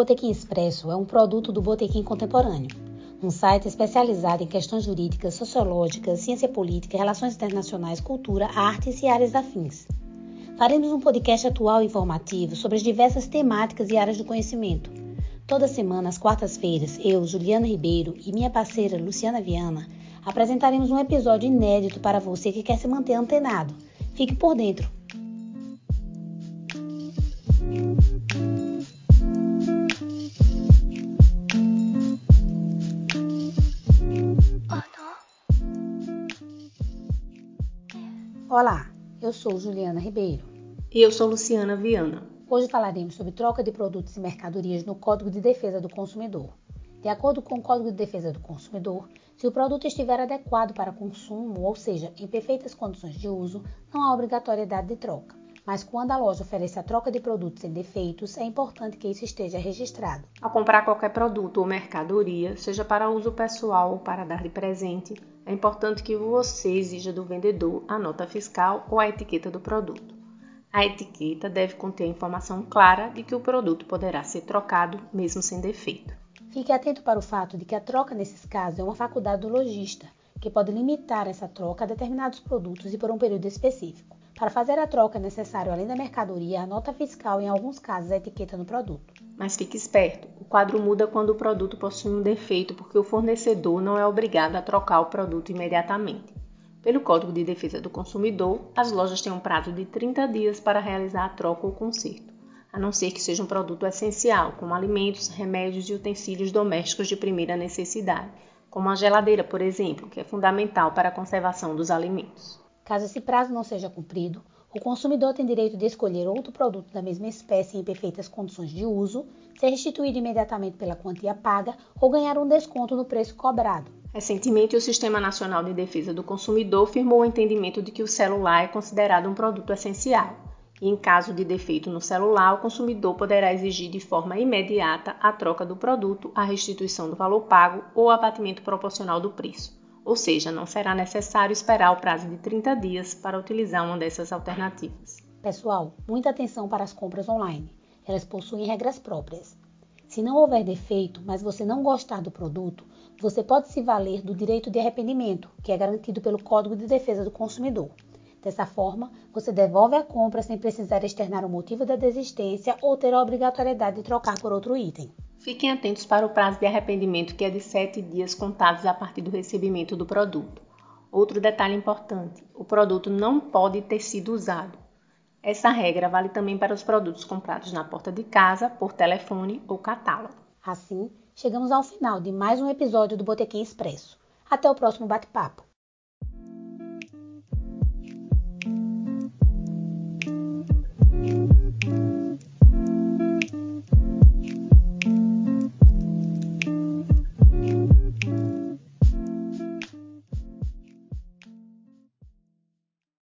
Botequim Expresso é um produto do Botequim Contemporâneo, um site especializado em questões jurídicas, sociológicas, ciência política, relações internacionais, cultura, artes e áreas afins. Faremos um podcast atual e informativo sobre as diversas temáticas e áreas do conhecimento. Toda semana, às quartas-feiras, eu, Juliana Ribeiro e minha parceira Luciana Viana apresentaremos um episódio inédito para você que quer se manter antenado. Fique por dentro! Olá, eu sou Juliana Ribeiro. E eu sou Luciana Viana. Hoje falaremos sobre troca de produtos e mercadorias no Código de Defesa do Consumidor. De acordo com o Código de Defesa do Consumidor, se o produto estiver adequado para consumo, ou seja, em perfeitas condições de uso, não há obrigatoriedade de troca. Mas quando a loja oferece a troca de produtos sem defeitos, é importante que isso esteja registrado. Ao comprar qualquer produto ou mercadoria, seja para uso pessoal ou para dar de presente, é importante que você exija do vendedor a nota fiscal ou a etiqueta do produto. A etiqueta deve conter a informação clara de que o produto poderá ser trocado mesmo sem defeito. Fique atento para o fato de que a troca nesses casos é uma faculdade do lojista, que pode limitar essa troca a determinados produtos e por um período específico. Para fazer a troca é necessário, além da mercadoria, a nota fiscal e, em alguns casos, a etiqueta no produto. Mas fique esperto, o quadro muda quando o produto possui um defeito, porque o fornecedor não é obrigado a trocar o produto imediatamente. Pelo Código de Defesa do Consumidor, as lojas têm um prazo de 30 dias para realizar a troca ou conserto, a não ser que seja um produto essencial, como alimentos, remédios e utensílios domésticos de primeira necessidade, como a geladeira, por exemplo, que é fundamental para a conservação dos alimentos. Caso esse prazo não seja cumprido, o consumidor tem direito de escolher outro produto da mesma espécie em perfeitas condições de uso, ser restituído imediatamente pela quantia paga ou ganhar um desconto no preço cobrado. Recentemente, o Sistema Nacional de Defesa do Consumidor firmou o entendimento de que o celular é considerado um produto essencial. E, em caso de defeito no celular, o consumidor poderá exigir de forma imediata a troca do produto, a restituição do valor pago ou abatimento proporcional do preço ou seja, não será necessário esperar o prazo de 30 dias para utilizar uma dessas alternativas. Pessoal, muita atenção para as compras online. Elas possuem regras próprias. Se não houver defeito, mas você não gostar do produto, você pode se valer do direito de arrependimento, que é garantido pelo Código de Defesa do Consumidor. Dessa forma, você devolve a compra sem precisar externar o motivo da desistência ou ter a obrigatoriedade de trocar por outro item. Fiquem atentos para o prazo de arrependimento, que é de 7 dias contados a partir do recebimento do produto. Outro detalhe importante: o produto não pode ter sido usado. Essa regra vale também para os produtos comprados na porta de casa, por telefone ou catálogo. Assim, chegamos ao final de mais um episódio do Botequim Expresso. Até o próximo bate-papo.